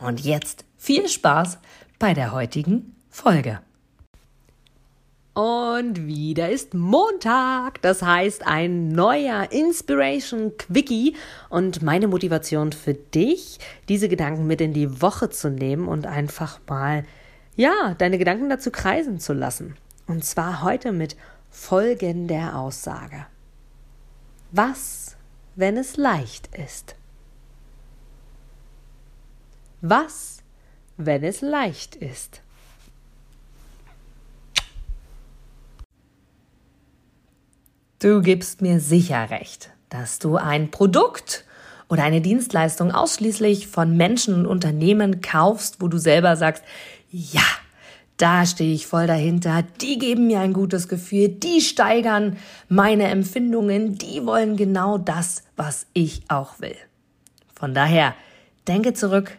Und jetzt viel Spaß bei der heutigen Folge. Und wieder ist Montag, das heißt ein neuer Inspiration Quickie und meine Motivation für dich, diese Gedanken mit in die Woche zu nehmen und einfach mal, ja, deine Gedanken dazu kreisen zu lassen. Und zwar heute mit folgender Aussage. Was, wenn es leicht ist? Was, wenn es leicht ist? Du gibst mir sicher recht, dass du ein Produkt oder eine Dienstleistung ausschließlich von Menschen und Unternehmen kaufst, wo du selber sagst, ja, da stehe ich voll dahinter, die geben mir ein gutes Gefühl, die steigern meine Empfindungen, die wollen genau das, was ich auch will. Von daher, denke zurück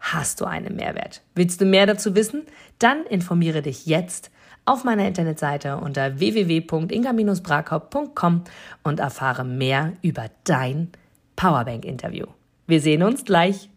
hast du einen Mehrwert. Willst du mehr dazu wissen? Dann informiere dich jetzt auf meiner Internetseite unter www.inga-brakop.com und erfahre mehr über dein Powerbank-Interview. Wir sehen uns gleich.